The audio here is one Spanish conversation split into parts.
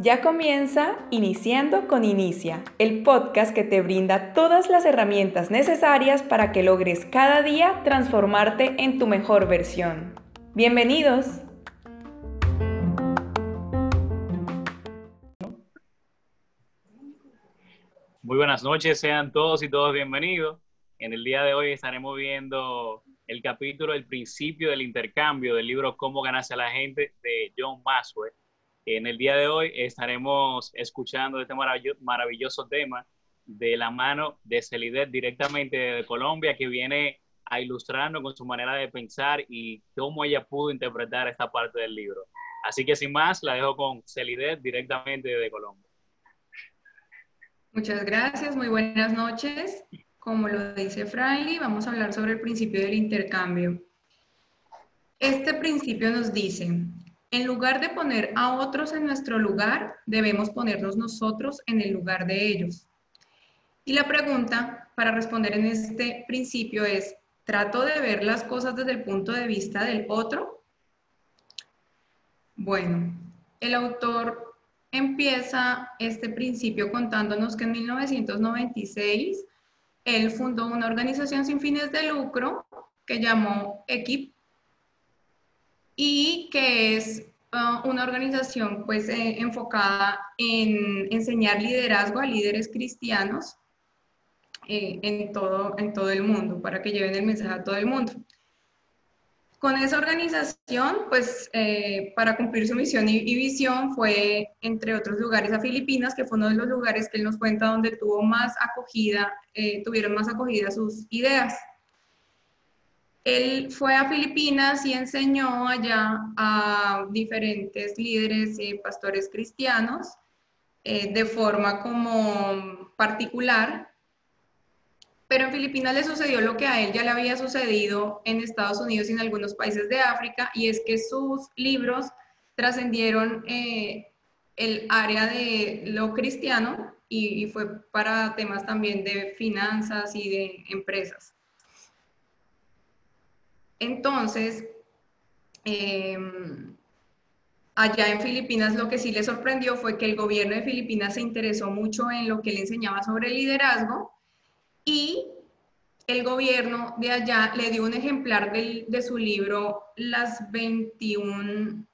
Ya comienza Iniciando con Inicia, el podcast que te brinda todas las herramientas necesarias para que logres cada día transformarte en tu mejor versión. Bienvenidos. Muy buenas noches, sean todos y todos bienvenidos. En el día de hoy estaremos viendo el capítulo El principio del intercambio del libro Cómo ganarse a la gente de John Maxwell. En el día de hoy estaremos escuchando este maravilloso tema de la mano de Celidet directamente de Colombia, que viene a ilustrarnos con su manera de pensar y cómo ella pudo interpretar esta parte del libro. Así que sin más, la dejo con Celidet directamente de Colombia. Muchas gracias, muy buenas noches. Como lo dice Fraile, vamos a hablar sobre el principio del intercambio. Este principio nos dice, en lugar de poner a otros en nuestro lugar, debemos ponernos nosotros en el lugar de ellos. Y la pregunta para responder en este principio es, ¿trato de ver las cosas desde el punto de vista del otro? Bueno, el autor empieza este principio contándonos que en 1996 él fundó una organización sin fines de lucro que llamó EQUIP y que es uh, una organización pues eh, enfocada en enseñar liderazgo a líderes cristianos eh, en, todo, en todo el mundo, para que lleven el mensaje a todo el mundo. Con esa organización, pues eh, para cumplir su misión y, visión fue, entre otros lugares, a Filipinas, que fue uno de los lugares que él nos cuenta donde tuvo más acogida, tuvieron más acogida sus ideas. Él fue a Filipinas y enseñó allá a diferentes líderes y pastores cristianos eh, de forma como particular, pero en Filipinas le sucedió lo que a él ya le había sucedido en Estados Unidos y en algunos países de África, y es que sus libros trascendieron eh, el área de lo cristiano y fue para temas también de finanzas y de empresas. Entonces, em, allá en Filipinas lo que sí le sorprendió fue que el gobierno de Filipinas se interesó mucho en lo que le enseñaba sobre liderazgo y el gobierno de allá le dio un ejemplar de su libro Las 21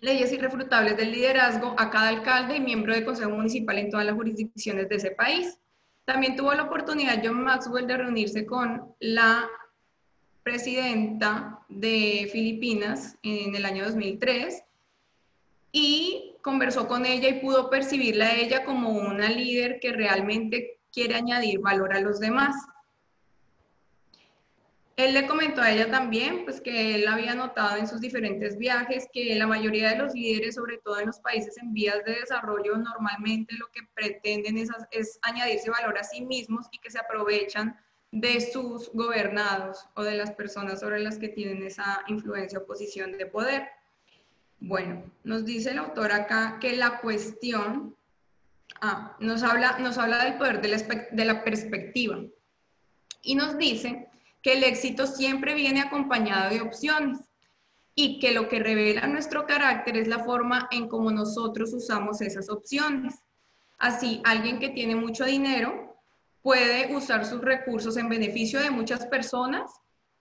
leyes irrefutables del liderazgo a cada alcalde y miembro del Consejo Municipal en todas las jurisdicciones de ese país. También tuvo la oportunidad John Maxwell de reunirse con la presidenta de Filipinas en el año 2003 y conversó con ella y pudo percibirla a ella como una líder que realmente quiere añadir valor a los demás. Él le comentó a ella también, pues que él había notado en sus diferentes viajes que la mayoría de los líderes, sobre todo en los países en vías de desarrollo, normalmente lo que pretenden es, añadirse valor a sí mismos y que se aprovechan de sus gobernados o de las personas sobre las que tienen esa influencia o posición de poder. Bueno, nos dice el autor acá que la cuestión ah, nos, habla, nos habla del poder de la, de la perspectiva y nos dice que el éxito siempre viene acompañado de opciones y que lo que revela nuestro carácter es la forma en cómo nosotros usamos esas opciones. Así, alguien que tiene mucho dinero puede usar sus recursos en beneficio de muchas personas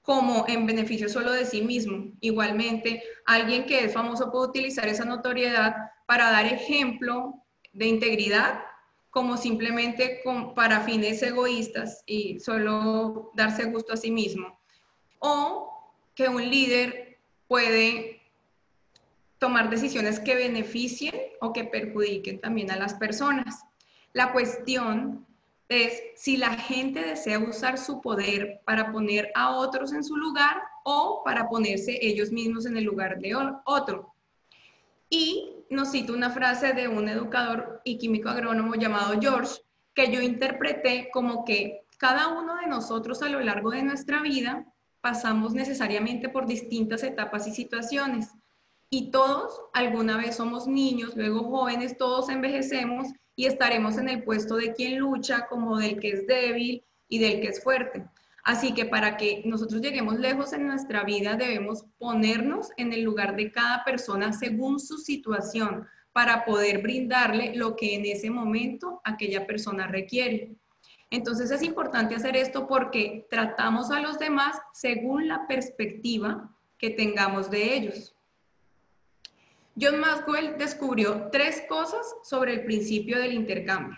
como en beneficio solo de sí mismo. Igualmente, alguien que es famoso puede utilizar esa notoriedad para dar ejemplo de integridad como simplemente para fines egoístas y solo darse gusto a sí mismo. O que un líder puede tomar decisiones que beneficien o que perjudiquen también a las personas. La cuestión es si la gente desea usar su poder para poner a otros en su lugar o para ponerse ellos mismos en el lugar de otro. Y nos cito una frase de un educador y químico agrónomo llamado George, que yo interpreté como que cada uno de nosotros a lo largo de nuestra vida pasamos necesariamente por distintas etapas y situaciones. Y todos alguna vez somos niños, luego jóvenes, todos envejecemos y estaremos en el puesto de quien lucha como del que es débil y del que es fuerte. Así que para que nosotros lleguemos lejos en nuestra vida debemos ponernos en el lugar de cada persona según su situación para poder brindarle lo que en ese momento aquella persona requiere. Entonces es importante hacer esto porque tratamos a los demás según la perspectiva que tengamos de ellos. John Maxwell descubrió tres cosas sobre el principio del intercambio.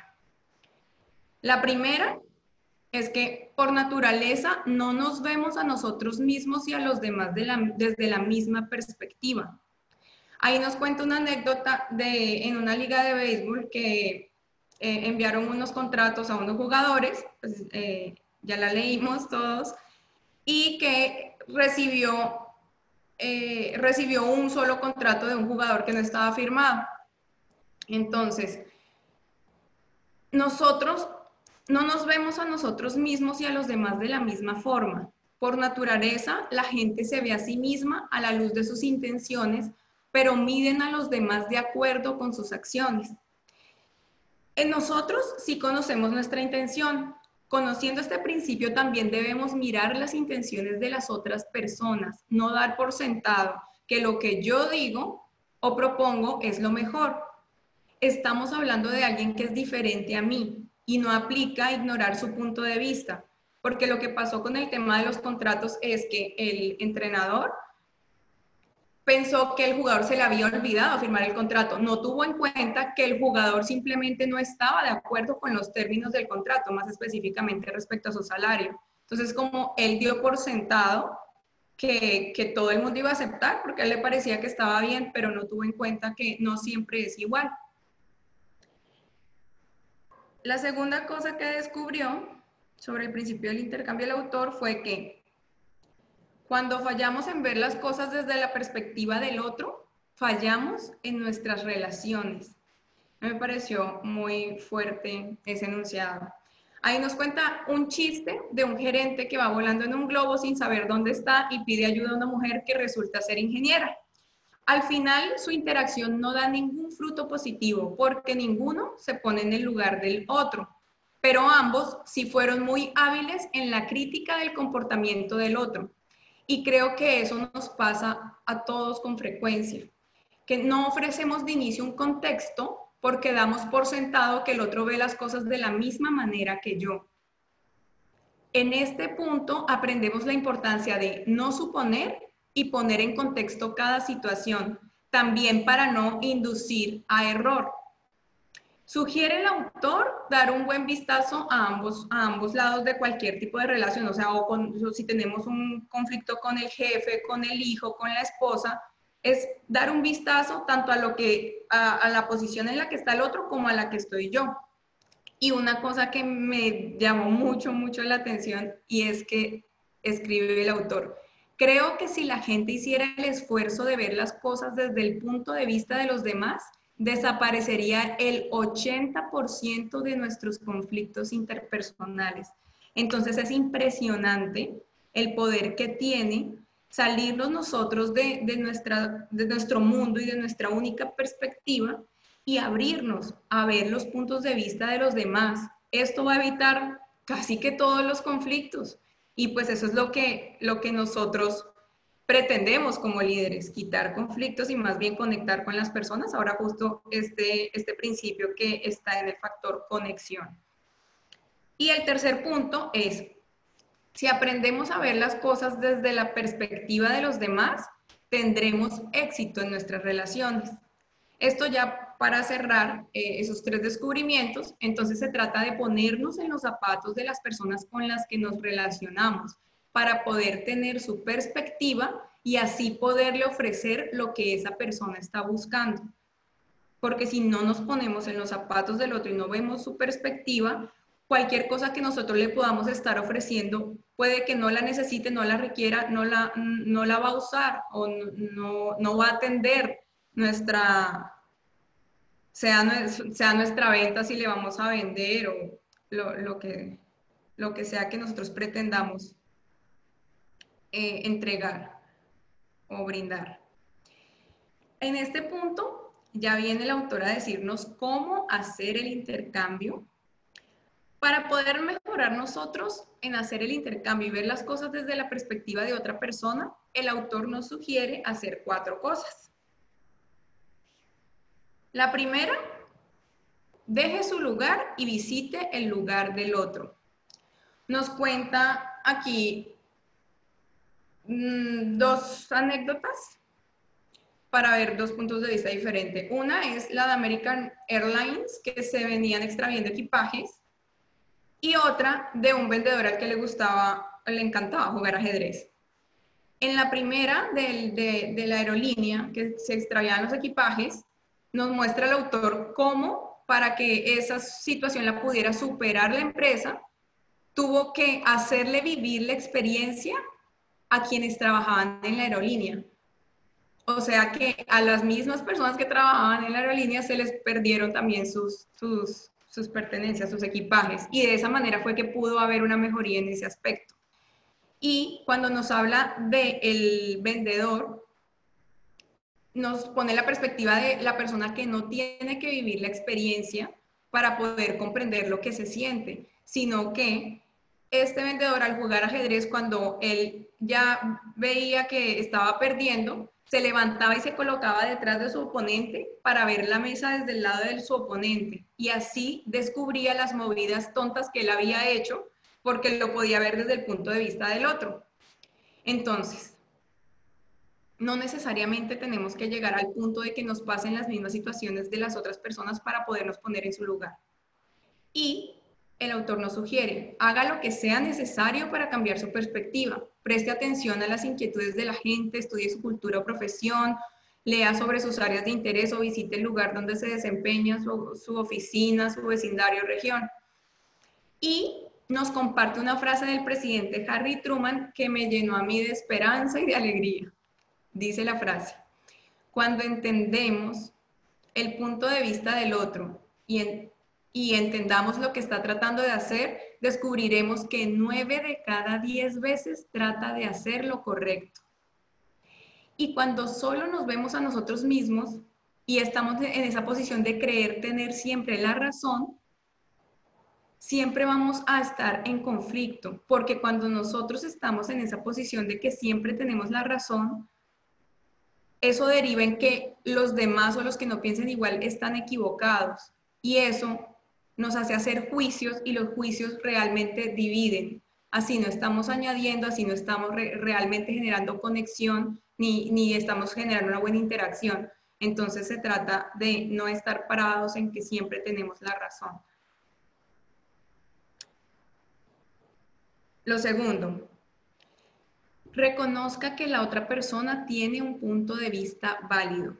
La primera es que por naturaleza no nos vemos a nosotros mismos y a los demás desde la misma perspectiva. Ahí nos cuenta una anécdota de en una liga de béisbol que eh, enviaron unos contratos a unos jugadores, pues, eh, ya la leímos todos, y que recibió, eh, recibió un solo contrato de un jugador que no estaba firmado. Entonces, nosotros no nos vemos a nosotros mismos y a los demás de la misma forma. Por naturaleza, la gente se ve a sí misma a la luz de sus intenciones, pero miden a los demás de acuerdo con sus acciones. En nosotros sí conocemos nuestra intención. Conociendo este principio también debemos mirar las intenciones de las otras personas, no dar por sentado que lo que yo digo o propongo es lo mejor. Estamos hablando de alguien que es diferente a mí y no aplica ignorar su punto de vista, porque lo que pasó con el tema de los contratos es que el entrenador pensó que el jugador se le había olvidado firmar el contrato. No tuvo en cuenta que el jugador simplemente no estaba de acuerdo con los términos del contrato, más específicamente respecto a su salario. Entonces, como él dio por sentado que, que, todo el mundo iba a aceptar, porque a él le parecía que estaba bien, pero no tuvo en cuenta que no siempre es igual. La segunda cosa que descubrió sobre el principio del intercambio del autor fue que cuando fallamos en ver las cosas desde la perspectiva del otro, fallamos en nuestras relaciones. Me pareció muy fuerte ese enunciado. Ahí nos cuenta un chiste de un gerente que va volando en un globo sin saber dónde está y pide ayuda a una mujer que resulta ser ingeniera. Al final, su interacción no da ningún fruto positivo porque ninguno se pone en el lugar del otro, pero ambos sí fueron muy hábiles en la crítica del comportamiento del otro. Y creo que eso nos pasa a todos con frecuencia, que no ofrecemos de inicio un contexto porque damos por sentado que el otro ve las cosas de la misma manera que yo. En este punto aprendemos la importancia de no suponer y poner en contexto cada situación, también para no inducir a error. Sugiere el autor dar un buen vistazo a ambos, a ambos lados de cualquier tipo de relación, o sea, o si tenemos un conflicto con el jefe, con el hijo, con la esposa, es dar un vistazo tanto a lo que a, la posición en la que está el otro como a la que estoy yo. Y una cosa que me llamó mucho, mucho la atención y es que escribe el autor, creo que si la gente hiciera el esfuerzo de ver las cosas desde el punto de vista de los demás, desaparecería el 80% de nuestros conflictos interpersonales. Entonces es impresionante el poder que tiene salirnos nosotros de, nuestra, de nuestro mundo y de nuestra única perspectiva y abrirnos a ver los puntos de vista de los demás. Esto va a evitar casi que todos los conflictos. Y pues eso es lo que, lo que nosotros pretendemos como líderes, quitar conflictos y más bien conectar con las personas. Ahora justo este, este principio que está en el factor conexión. Y el tercer punto es, si aprendemos a ver las cosas desde la perspectiva de los demás, tendremos éxito en nuestras relaciones. Esto ya para cerrar eh, esos tres descubrimientos, entonces se trata de ponernos en los zapatos de las personas con las que nos relacionamos para poder tener su perspectiva y así poderle ofrecer lo que esa persona está buscando. Porque si no nos ponemos en los zapatos del otro y no vemos su perspectiva, cualquier cosa que nosotros le podamos estar ofreciendo puede que no la necesite, no la requiera, no la, no la va a usar o no, no va a atender nuestra, sea, sea nuestra venta si le vamos a vender o lo, lo, que, lo que sea que nosotros pretendamos eh, entregar o brindar. En este punto ya viene el autor a decirnos cómo hacer el intercambio, Para poder mejorar nosotros en hacer el intercambio y ver las cosas desde la perspectiva de otra persona, el autor nos sugiere hacer cuatro cosas. La primera, deje su lugar y visite el lugar del otro. Nos cuenta aquí mm, dos anécdotas para ver dos puntos de vista diferentes. Una es la de American Airlines, que se venían extraviendo equipajes, y otra de un vendedor al que le gustaba, le encantaba jugar ajedrez. En la primera de, de la aerolínea, que se extravían los equipajes, nos muestra el autor cómo, para que esa situación la pudiera superar la empresa, tuvo que hacerle vivir la experiencia a quienes trabajaban en la aerolínea. O sea que a las mismas personas que trabajaban en la aerolínea se les perdieron también sus, sus, sus pertenencias, sus equipajes. Y de esa manera fue que pudo haber una mejoría en ese aspecto. Y cuando nos habla del el vendedor, nos pone la perspectiva de la persona que no tiene que vivir la experiencia para poder comprender lo que se siente, sino que este vendedor al jugar ajedrez, cuando él ya veía que estaba perdiendo, se levantaba y se colocaba detrás de su oponente para ver la mesa desde el lado de su oponente y así descubría las movidas tontas que él había hecho porque lo podía ver desde el punto de vista del otro. Entonces, no necesariamente tenemos que llegar al punto de que nos pasen las mismas situaciones de las otras personas para podernos poner en su lugar. Y el autor nos sugiere, haga lo que sea necesario para cambiar su perspectiva, preste atención a las inquietudes de la gente, estudie su cultura o profesión, lea sobre sus áreas de interés o visite el lugar donde se desempeña su, su oficina, su vecindario o región. Y nos comparte una frase del presidente Harry Truman que me llenó a mí de esperanza y de alegría. Dice la frase, cuando entendemos el punto de vista del otro y, y entendamos lo que está tratando de hacer, descubriremos que nueve de cada diez veces trata de hacer lo correcto. Y cuando solo nos vemos a nosotros mismos y estamos en esa posición de creer tener siempre la razón, siempre vamos a estar en conflicto, porque cuando nosotros estamos en esa posición de que siempre tenemos la razón, eso deriva en que los demás o los que no piensen igual están equivocados y eso nos hace hacer juicios y los juicios realmente dividen. Así no estamos añadiendo, así no estamos realmente generando conexión ni, ni estamos generando una buena interacción. Entonces se trata de no estar parados en que siempre tenemos la razón. Lo segundo, reconozca que la otra persona tiene un punto de vista válido.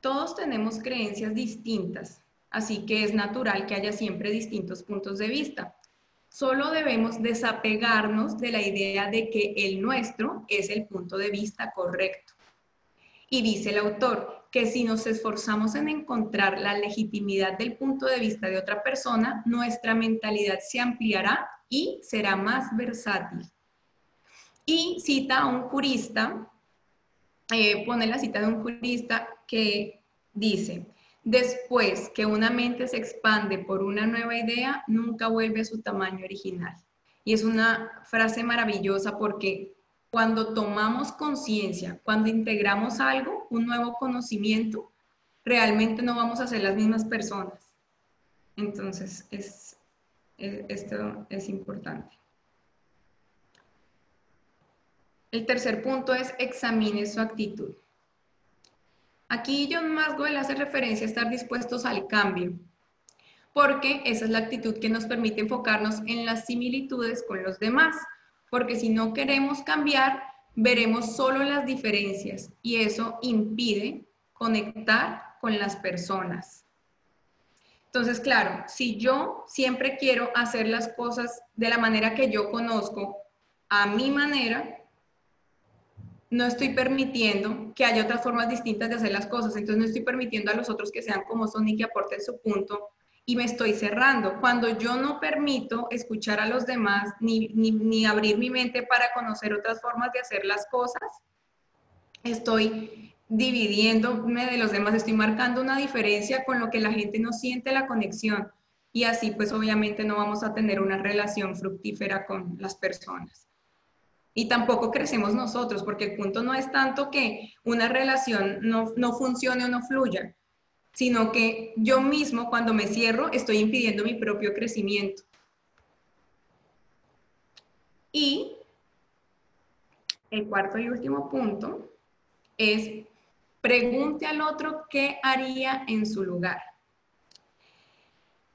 Todos tenemos creencias distintas, así que es natural que haya siempre distintos puntos de vista. Solo debemos desapegarnos de la idea de que el nuestro es el punto de vista correcto. Y dice el autor que si nos esforzamos en encontrar la legitimidad del punto de vista de otra persona, nuestra mentalidad se ampliará y será más versátil. Y cita a un jurista, eh, pone la cita de un jurista que dice, después que una mente se expande por una nueva idea, nunca vuelve a su tamaño original. Y es una frase maravillosa porque cuando tomamos conciencia, cuando integramos algo, un nuevo conocimiento, realmente no vamos a ser las mismas personas. Entonces, es, esto es importante. El tercer punto es examine su actitud. Aquí John Maswell hace referencia a estar dispuestos al cambio, porque esa es la actitud que nos permite enfocarnos en las similitudes con los demás, porque si no queremos cambiar, veremos solo las diferencias y eso impide conectar con las personas. Entonces, claro, si yo siempre quiero hacer las cosas de la manera que yo conozco, a mi manera, no estoy permitiendo que haya otras formas distintas de hacer las cosas, entonces no estoy permitiendo a los otros que sean como son y que aporten su punto y me estoy cerrando. Cuando yo no permito escuchar a los demás ni, ni, abrir mi mente para conocer otras formas de hacer las cosas, estoy dividiéndome de los demás, estoy marcando una diferencia con lo que la gente no siente la conexión. y así pues obviamente no vamos a tener una relación fructífera con las personas. Y tampoco crecemos nosotros, porque el punto no es tanto que una relación no, no funcione o no fluya, sino que yo mismo cuando me cierro estoy impidiendo mi propio crecimiento. Y el cuarto y último punto es pregunte al otro qué haría en su lugar.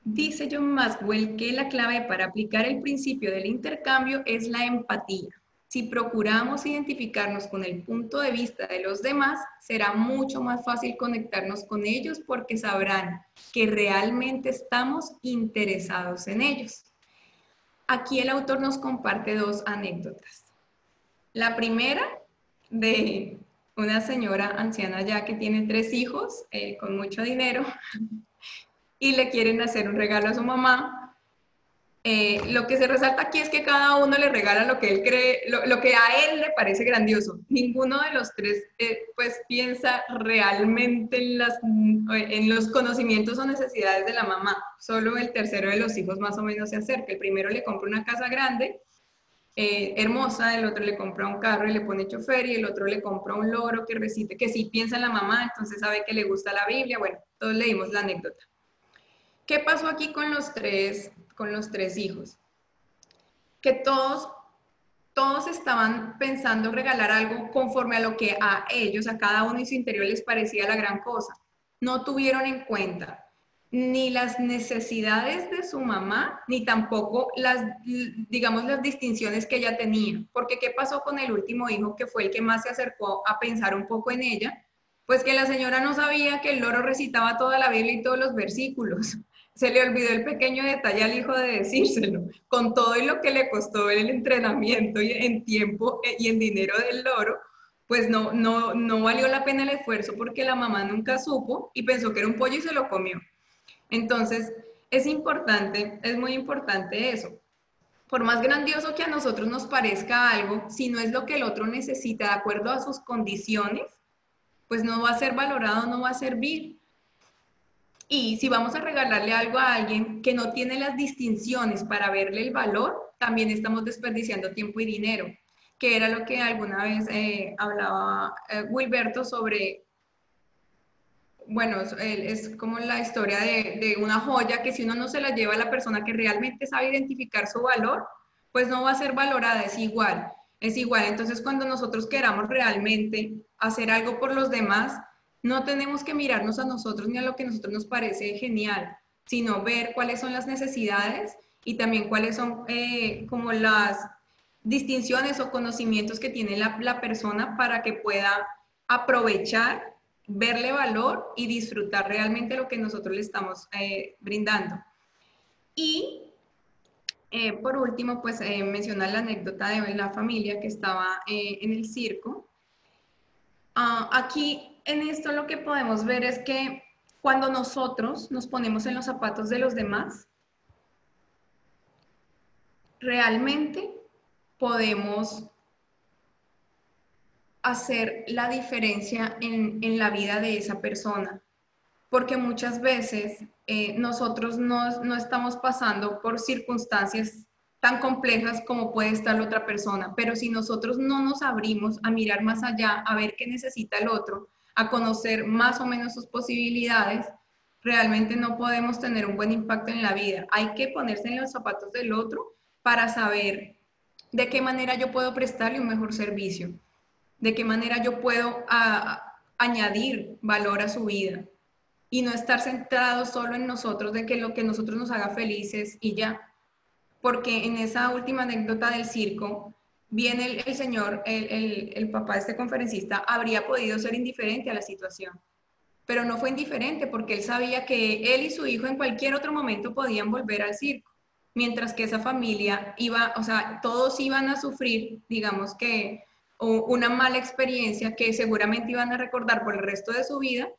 Dice John Maxwell que la clave para aplicar el principio del intercambio es la empatía. Si procuramos identificarnos con el punto de vista de los demás, será mucho más fácil conectarnos con ellos porque sabrán que realmente estamos interesados en ellos. Aquí el autor nos comparte dos anécdotas. La primera de una señora anciana ya que tiene tres hijos eh, con mucho dinero y le quieren hacer un regalo a su mamá. Eh, lo que se resalta aquí es que cada uno le regala lo que él cree, lo, que a él le parece grandioso. Ninguno de los tres eh, pues piensa realmente en, los conocimientos o necesidades de la mamá. Solo el tercero de los hijos más o menos se acerca. El primero le compra una casa grande eh, hermosa, el otro le compra un carro y le pone chofer, y el otro le compra un loro que recite, que si piensa en la mamá, entonces sabe que le gusta la Biblia. Bueno, todos leímos la anécdota. ¿Qué pasó aquí con los tres, con los tres hijos? Que todos, todos estaban pensando regalar algo conforme a lo que a ellos, a cada uno en su interior les parecía la gran cosa. No tuvieron en cuenta ni las necesidades de su mamá, ni tampoco las, digamos, las distinciones que ella tenía. Porque ¿qué pasó con el último hijo, que fue el que más se acercó a pensar un poco en ella? Pues que la señora no sabía que el loro recitaba toda la Biblia y todos los versículos. Se le olvidó el pequeño detalle al hijo de decírselo, con todo y lo que le costó el entrenamiento y en tiempo y en dinero del loro, pues no, no, no valió la pena el esfuerzo porque la mamá nunca supo y pensó que era un pollo y se lo comió. Entonces, es importante, es muy importante eso. Por más grandioso que a nosotros nos parezca algo, si no es lo que el otro necesita de acuerdo a sus condiciones, pues no va a ser valorado, no va a servir. Y si vamos a regalarle algo a alguien que no tiene las distinciones para verle el valor, también estamos desperdiciando tiempo y dinero, que era lo que alguna vez eh, hablaba eh, Wilberto sobre bueno, es, como la historia de, una joya que si uno no se la lleva a la persona que realmente sabe identificar su valor, pues no va a ser valorada, es igual, es igual. Entonces cuando nosotros queramos realmente hacer algo por los demás, no tenemos que mirarnos a nosotros ni a lo que a nosotros nos parece genial, sino ver cuáles son las necesidades y también cuáles son eh, como las distinciones o conocimientos que tiene la, persona para que pueda aprovechar verle valor y disfrutar realmente lo que nosotros le estamos eh, brindando. Y eh, por último, pues mencionar la anécdota de la familia que estaba en el circo. Ah, aquí en esto lo que podemos ver es que cuando nosotros nos ponemos en los zapatos de los demás, realmente podemos hacer la diferencia en, la vida de esa persona, porque muchas veces eh, nosotros no, no estamos pasando por circunstancias tan complejas como puede estar la otra persona, pero si nosotros no nos abrimos a mirar más allá, a ver qué necesita el otro, a conocer más o menos sus posibilidades, realmente no podemos tener un buen impacto en la vida. Hay que ponerse en los zapatos del otro para saber de qué manera yo puedo prestarle un mejor servicio de qué manera yo puedo añadir valor a su vida y no estar centrado solo en nosotros, de que lo que nosotros nos haga felices y ya. Porque en esa última anécdota del circo, viene el, señor, el, el, papá de este conferencista, habría podido ser indiferente a la situación, pero no fue indiferente porque él sabía que él y su hijo en cualquier otro momento podían volver al circo, mientras que esa familia iba, o sea, todos iban a sufrir, digamos que una mala experiencia que seguramente iban a recordar por el resto de su vida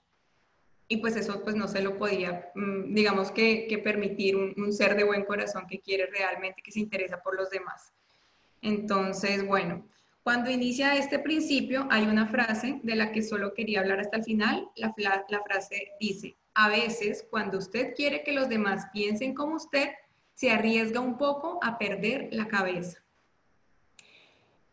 y pues eso pues no se lo podía, mm, digamos que, permitir un, ser de buen corazón que quiere realmente, que se interesa por los demás. Entonces, bueno, cuando inicia este principio hay una frase de la que solo quería hablar hasta el final. La, frase dice, a veces cuando usted quiere que los demás piensen como usted, se arriesga un poco a perder la cabeza.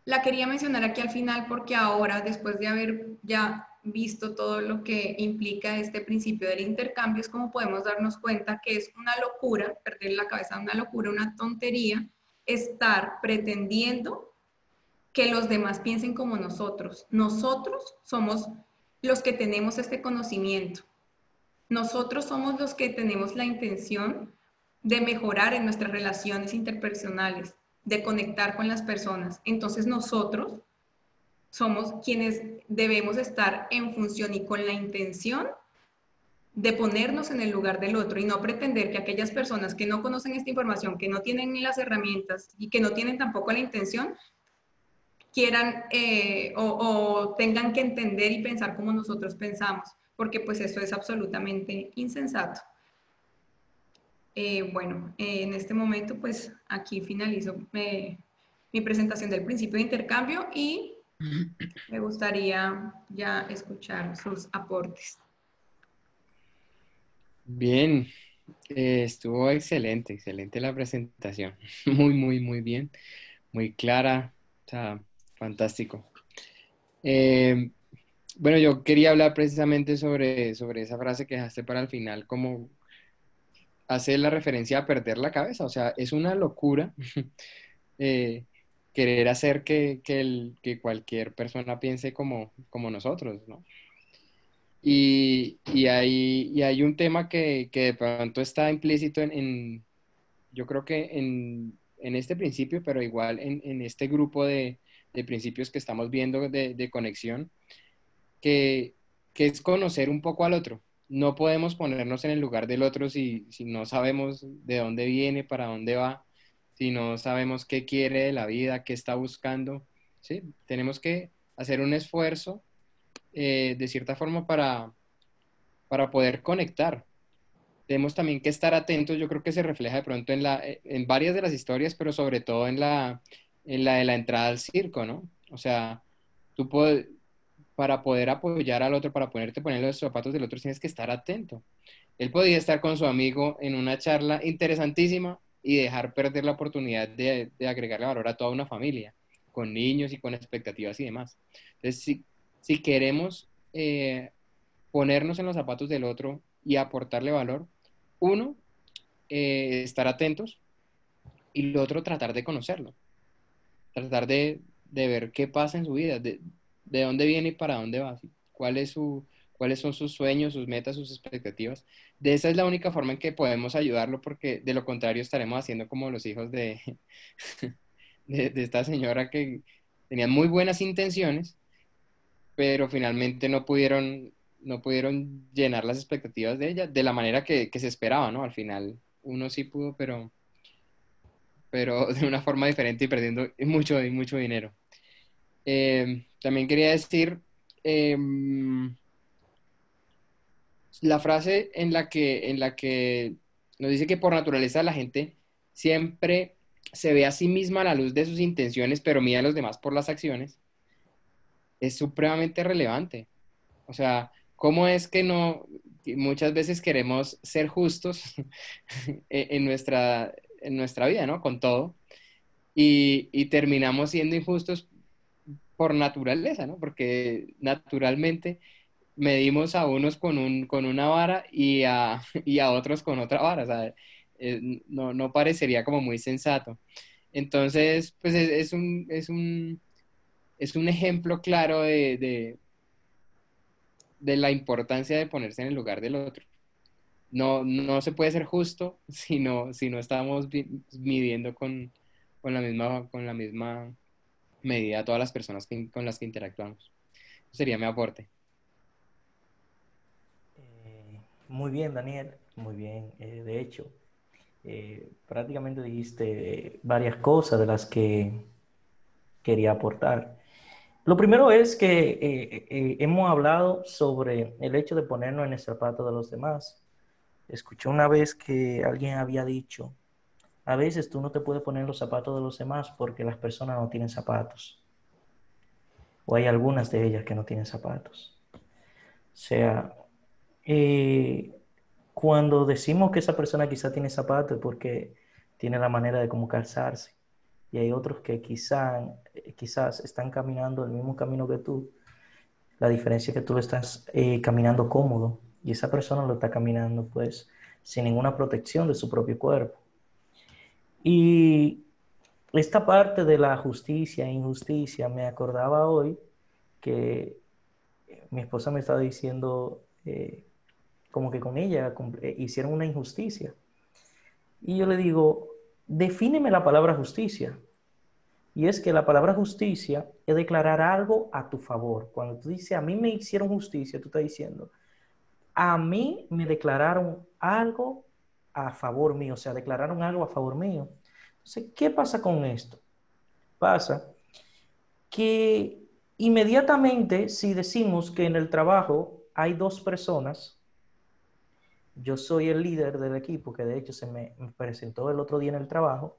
La quería mencionar aquí al final porque ahora, después de haber ya visto todo lo que implica este principio del intercambio, es como podemos darnos cuenta que es una locura, perder la cabeza, una locura, una tontería, estar pretendiendo que los demás piensen como nosotros. Nosotros somos los que tenemos este conocimiento. Nosotros somos los que tenemos la intención de mejorar en nuestras relaciones interpersonales, de conectar con las personas. Entonces nosotros somos quienes debemos estar en función y con la intención de ponernos en el lugar del otro y no pretender que aquellas personas que no conocen esta información, que no tienen las herramientas y que no tienen tampoco la intención, quieran eh, o, tengan que entender y pensar como nosotros pensamos, porque pues eso es absolutamente insensato. Eh, bueno, en este momento pues aquí finalizo eh, mi presentación del principio de intercambio y me gustaría ya escuchar sus aportes. Bien, estuvo excelente, excelente la presentación. Muy, muy, muy bien, muy clara. O sea, Fantástico. Eh, bueno, yo quería hablar precisamente sobre, sobre esa frase que dejaste para el final, como hace la referencia a perder la cabeza. O sea, es una locura eh, querer hacer que, que, cualquier persona piense como, como nosotros, ¿no? Y, y, hay, hay, un tema que, que, de pronto está implícito en, yo creo que en, en, este principio, pero igual en, en este grupo de, de principios que estamos viendo de, conexión, que, es conocer un poco al otro. No podemos ponernos en el lugar del otro si, no sabemos de dónde viene, para dónde va, si no sabemos qué quiere de la vida, qué está buscando. ¿sí? Tenemos que hacer un esfuerzo eh, de cierta forma para, para poder conectar. Tenemos también que estar atentos, yo creo que se refleja de pronto en, la, en varias de las historias, pero sobre todo en la, en la de la entrada al circo, ¿no? O sea, tú puedes, para poder apoyar al otro, para ponerte poner los zapatos del otro, tienes que estar atento. Él podía estar con su amigo en una charla interesantísima y dejar perder la oportunidad de, de agregarle valor a toda una familia, con niños y con expectativas y demás. Entonces, si, si queremos eh, ponernos en los zapatos del otro y aportarle valor, uno, eh, estar atentos y lo otro, tratar de conocerlo tratar de, ver qué pasa en su vida, de, dónde viene y para dónde va, ¿Cuál su, cuáles son sus sueños, sus metas, sus expectativas. De esa es la única forma en que podemos ayudarlo, porque de lo contrario estaremos haciendo como los hijos de, de, esta señora que tenían muy buenas intenciones, pero finalmente no pudieron, no pudieron llenar las expectativas de ella de la manera que, que se esperaba, ¿no? Al final uno sí pudo, pero pero de una forma diferente y perdiendo mucho, mucho dinero. Em, también quería decir em, la frase en la, que, en la que nos dice que por naturaleza la gente siempre se ve a sí misma a la luz de sus intenciones, pero mira a los demás por las acciones, es supremamente relevante. O sea, ¿cómo es que no, muchas veces queremos ser justos en, nuestra, en nuestra vida, ¿no? Con todo. Y, terminamos siendo injustos por naturaleza, ¿no? Porque naturalmente medimos a unos con, un, con una vara y a, y a otros con otra vara, o sea, eh, no, no, parecería como muy sensato. Entonces, pues es, un, es, un, es un ejemplo claro de, de, la importancia de ponerse en el lugar del otro no, no se puede ser justo si no, si no estamos midiendo con, la misma, con la misma medida a todas las personas con las que interactuamos. Sería mi aporte. Eh, muy bien, Daniel, muy bien. Eh, de hecho, eh, prácticamente dijiste varias cosas de las que quería aportar. Lo primero es que hemos hablado sobre el hecho de ponernos en el zapato de los demás. Escuché una vez que alguien había dicho, a veces tú no te puedes poner los zapatos de los demás porque las personas no tienen zapatos. O hay algunas de ellas que no tienen zapatos. O sea, eh, cuando decimos que esa persona quizá tiene zapatos es porque tiene la manera de cómo calzarse. Y hay otros que quizá, quizás están caminando el mismo camino que tú. La diferencia es que tú estás eh, caminando cómodo y esa persona lo está caminando pues sin ninguna protección de su propio cuerpo. Y esta parte de la justicia e injusticia me acordaba hoy que mi esposa me estaba diciendo eh, como que con ella eh, hicieron una injusticia. Y yo le digo, defíneme la palabra justicia. Y es que la palabra justicia es declarar algo a tu favor. Cuando tú dices, a mí me hicieron justicia, tú estás diciendo, a mí me declararon algo a favor mío, o sea, declararon algo a favor mío. Entonces, ¿qué pasa con esto? Pasa que inmediatamente si decimos que en el trabajo hay dos personas, yo soy el líder del equipo, que de hecho se me presentó el otro día en el trabajo,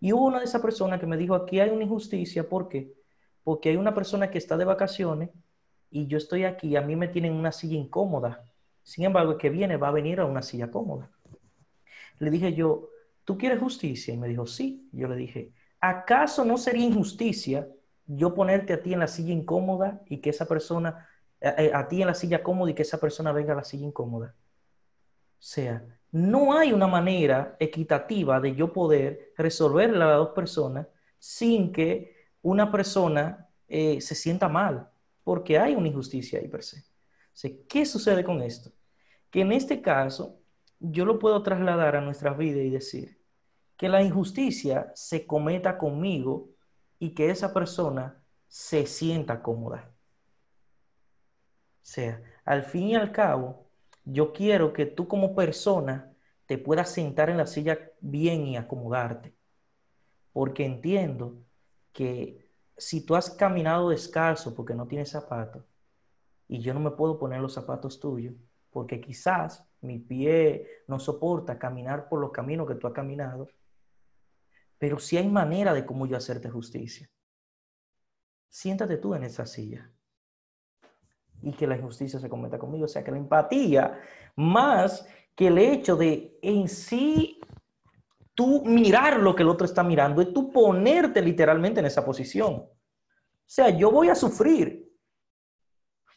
y hubo una de esas personas que me dijo, aquí hay una injusticia, ¿por qué? Porque hay una persona que está de vacaciones y yo estoy aquí, a mí me tienen una silla incómoda. Sin embargo, el que viene va a venir a una silla cómoda. Le dije yo, ¿tú quieres justicia? Y me dijo, sí. Yo le dije, ¿acaso no sería injusticia yo ponerte a ti en la silla incómoda y que esa persona, a, eh, a ti en la silla cómoda y que esa persona venga a la silla incómoda? O sea, no hay una manera equitativa de yo poder resolverle a las dos personas sin que una persona eh, se sienta mal, porque hay una injusticia ahí per se. ¿Qué sucede con esto? Que en este caso yo lo puedo trasladar a nuestra vida y decir que la injusticia se cometa conmigo y que esa persona se sienta cómoda. O sea, al fin y al cabo, yo quiero que tú como persona te puedas sentar en la silla bien y acomodarte. Porque entiendo que si tú has caminado descalzo porque no tienes zapatos y yo no me puedo poner los zapatos tuyos, porque quizás mi pie no soporta caminar por los caminos que tú has caminado, pero si hay manera de cómo yo hacerte justicia. Siéntate tú en esa silla y que la injusticia se cometa conmigo. O sea, que la empatía, más que el hecho de en sí tú mirar lo que el otro está mirando, es tú ponerte literalmente en esa posición. O sea, yo voy a sufrir.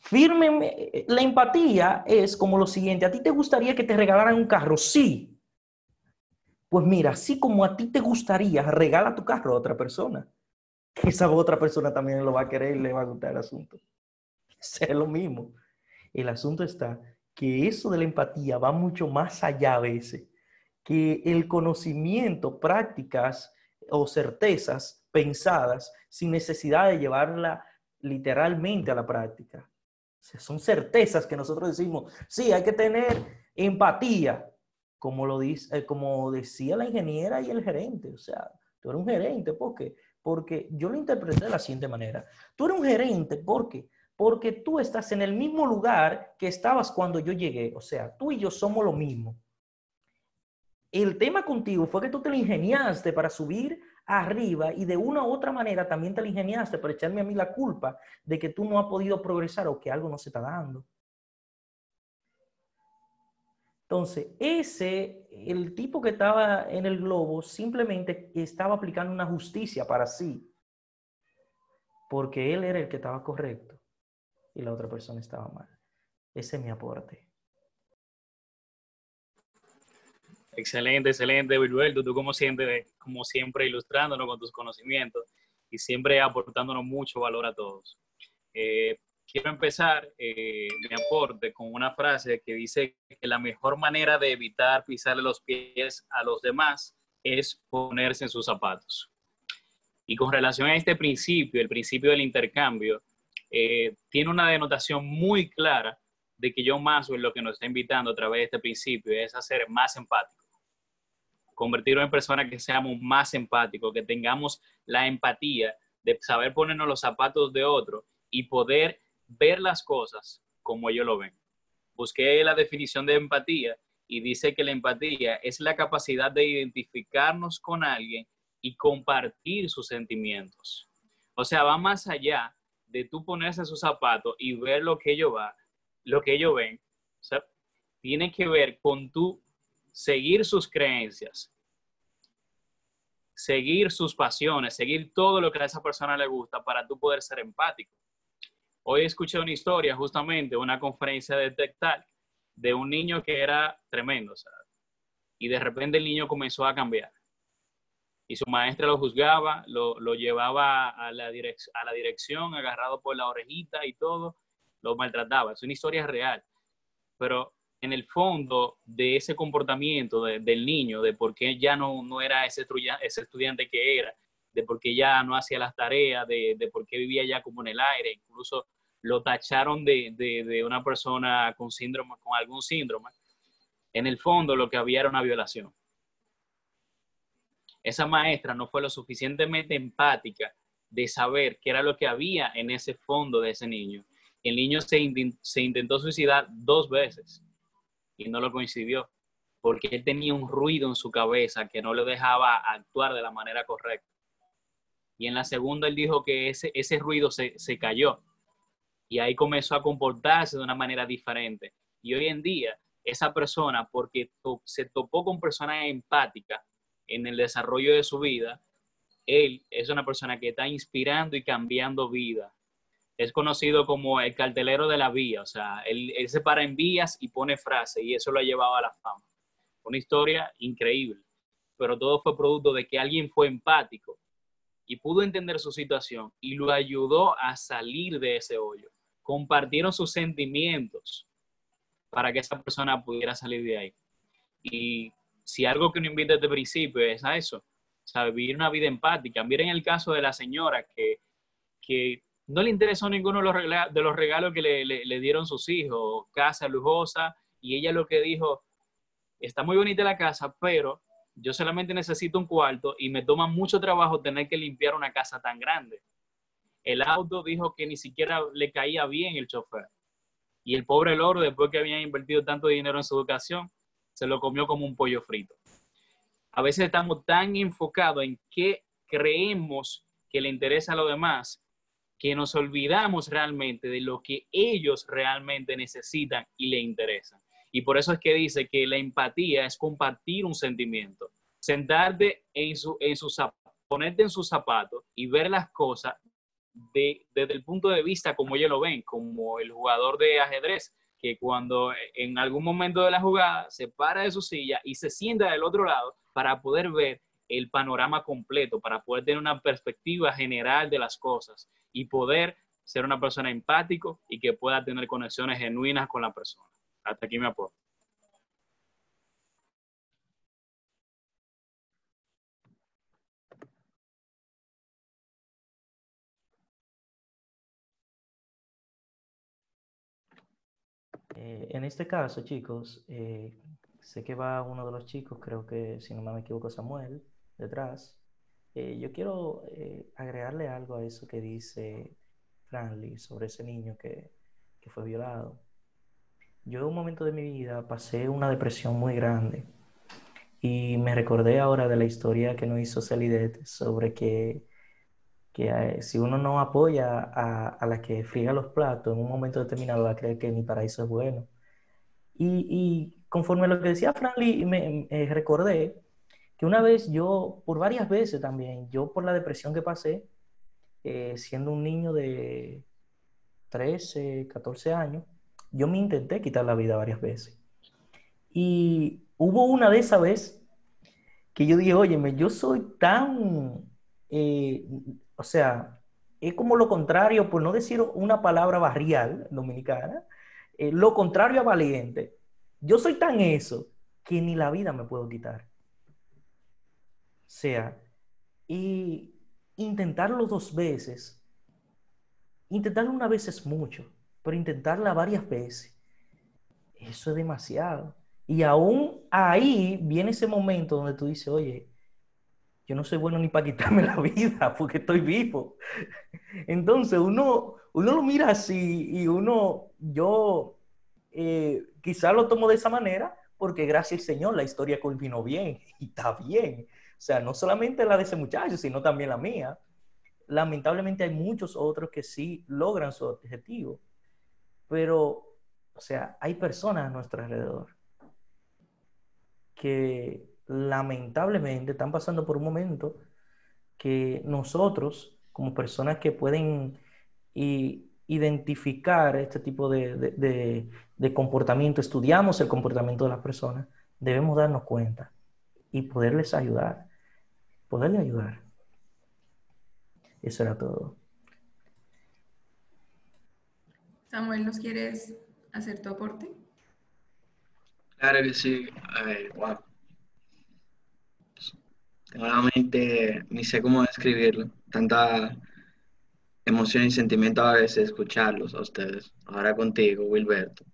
Firme, la empatía es como lo siguiente, ¿a ti te gustaría que te regalaran un carro? Sí. Pues mira, así como a ti te gustaría, regala tu carro a otra persona. Esa otra persona también lo va a querer y le va a gustar el asunto. es lo mismo. El asunto está que eso de la empatía va mucho más allá a veces que el conocimiento, prácticas o certezas pensadas sin necesidad de llevarla literalmente a la práctica. son certezas que nosotros decimos, sí, hay que tener empatía, como, lo dice, eh, como decía la ingeniera y el gerente. O sea, tú eres un gerente, ¿por qué? Porque yo lo interpreté de la siguiente manera. Tú eres un gerente, ¿por qué? Porque tú estás en el mismo lugar que estabas cuando yo llegué. O sea, tú y yo somos lo mismo. El tema contigo fue que tú te lo ingeniaste para subir arriba y de una u otra manera también te lo ingeniaste para echarme a mí la culpa de que tú no has podido progresar o que algo no se está dando. Entonces, ese, el tipo que estaba en el globo simplemente estaba aplicando una justicia para sí, porque él era el que estaba correcto y la otra persona estaba mal. Ese es mi aporte. Excelente, excelente, Wilberto. Tú como siempre, como siempre ilustrándonos con tus conocimientos y siempre aportándonos mucho valor a todos. Eh, quiero empezar eh, mi aporte con una frase que dice que la mejor manera de evitar pisarle los pies a los demás es ponerse en sus zapatos. Y con relación a este principio, el principio del intercambio, eh, tiene una denotación muy clara de que John Maxwell lo que nos está invitando a través de este principio es a ser más empático, convertirnos en personas que seamos más empáticos, que tengamos la empatía de saber ponernos los zapatos de otro y poder ver las cosas como ellos lo ven. Busqué la definición de empatía y dice que la empatía es la capacidad de identificarnos con alguien y compartir sus sentimientos. O sea, va más allá de tú ponerse sus zapatos y ver lo que ellos va, lo que ellos ven. tiene que ver con tú seguir sus creencias, seguir sus pasiones, seguir todo lo que a esa persona le gusta para tú poder ser empático. Hoy escuché una historia, justamente, una conferencia de TECTAL, de un niño que era tremendo, y de repente el niño comenzó a cambiar. Y su maestra lo juzgaba, lo, llevaba a la, a la dirección, agarrado por la orejita y todo, lo maltrataba. Es una historia real. Pero en el fondo de ese comportamiento del niño, de por qué ya no, no era ese, ese estudiante que era, de por qué ya no hacía las tareas, de, de por qué vivía ya como en el aire, incluso lo tacharon de, de, una persona con síndrome, con algún síndrome. En el fondo lo que había era una violación. Esa maestra no fue lo suficientemente empática de saber qué era lo que había en ese fondo de ese niño. El niño se, intentó suicidar dos veces y no lo coincidió, porque él tenía un ruido en su cabeza que no le dejaba actuar de la manera correcta. Y en la segunda él dijo que ese, ese ruido se, se cayó y ahí comenzó a comportarse de una manera diferente. Y hoy en día, esa persona, porque se topó con personas empáticas en el desarrollo de su vida, él es una persona que está inspirando y cambiando vida es conocido como el cartelero de la vía, o sea, él, se para en vías y pone frases y eso lo ha llevado a la fama. Una historia increíble, pero todo fue producto de que alguien fue empático y pudo entender su situación y lo ayudó a salir de ese hoyo. Compartieron sus sentimientos para que esa persona pudiera salir de ahí. Y si algo que nos invita desde el principio es a eso, sea, vivir una vida empática. Miren el caso de la señora que, que no le interesó ninguno de los regalos, que le, dieron sus hijos, casa lujosa, y ella lo que dijo, está muy bonita la casa, pero yo solamente necesito un cuarto y me toma mucho trabajo tener que limpiar una casa tan grande. El auto dijo que ni siquiera le caía bien el chofer. Y el pobre loro, después que había invertido tanto dinero en su educación, se lo comió como un pollo frito. A veces estamos tan enfocados en qué creemos que le interesa a los demás que nos olvidamos realmente de lo que ellos realmente necesitan y le interesan. Y por eso es que dice que la empatía es compartir un sentimiento, sentarte en su, en su ponerte en sus zapatos y ver las cosas de, desde el punto de vista como ellos lo ven, como el jugador de ajedrez, que cuando en algún momento de la jugada se para de su silla y se sienta del otro lado para poder ver el panorama completo, para poder tener una perspectiva general de las cosas y poder ser una persona empático y que pueda tener conexiones genuinas con la persona. Hasta aquí me aporto. Eh, en este caso, chicos, eh, sé que va uno de los chicos, creo que si no me equivoco, Samuel, detrás. Eh, yo quiero agregarle algo a eso que dice Franly sobre ese niño que, que fue violado. Yo en un momento de mi vida pasé una depresión muy grande y me recordé ahora de la historia que nos hizo Celidet sobre que, que eh, si uno no apoya a, a, la que friega los platos, en un momento determinado va a creer que mi paraíso es bueno. Y, y conforme a lo que decía Franly, me, me recordé que una vez yo, por varias veces también, yo por la depresión que pasé, eh, siendo un niño de 13, 14 años, yo me intenté quitar la vida varias veces. Y hubo una de esas veces que yo dije, óyeme, yo soy tan, eh, o sea, es como lo contrario, por no decir una palabra barrial dominicana, eh, lo contrario a valiente. Yo soy tan eso que ni la vida me puedo quitar sea, y intentarlo dos veces, intentarlo una vez es mucho, pero intentarla varias veces, eso es demasiado. Y aún ahí viene ese momento donde tú dices, oye, yo no soy bueno ni para quitarme la vida porque estoy vivo. Entonces uno, uno lo mira así y uno, yo eh, quizá lo tomo de esa manera porque gracias al Señor la historia culminó bien y está bien. O sea, no solamente la de ese muchacho, sino también la mía. Lamentablemente hay muchos otros que sí logran su objetivo. Pero O sea, hay personas a nuestro alrededor que lamentablemente están pasando por un momento que nosotros, como personas que pueden identificar este tipo de, de comportamiento, estudiamos el comportamiento de las personas, debemos darnos cuenta y poderles ayudar, poderle ayudar. Eso era todo. Samuel, ¿nos quieres hacer tu aporte? Claro que sí. wow. Tengo la mente, ni sé cómo describirlo. Tanta emoción y sentimiento a veces escucharlos a ustedes. Ahora contigo, Wilberto.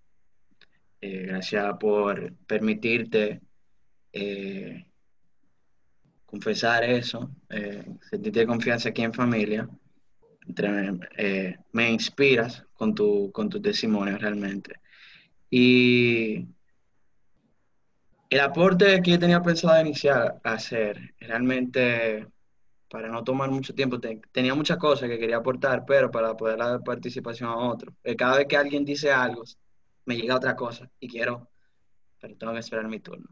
Eh, gracias por permitirte eh, confesar eso, eh, sentirte confianza aquí en familia. Eh, me inspiras con tu, con tu testimonio realmente. Y el aporte que tenía pensado iniciar a hacer, realmente, para no tomar mucho tiempo, tenía muchas cosas que quería aportar, pero para poder dar participación a otro. cada vez que alguien dice algo, me llega otra cosa y quiero, pero tengo que esperar mi turno.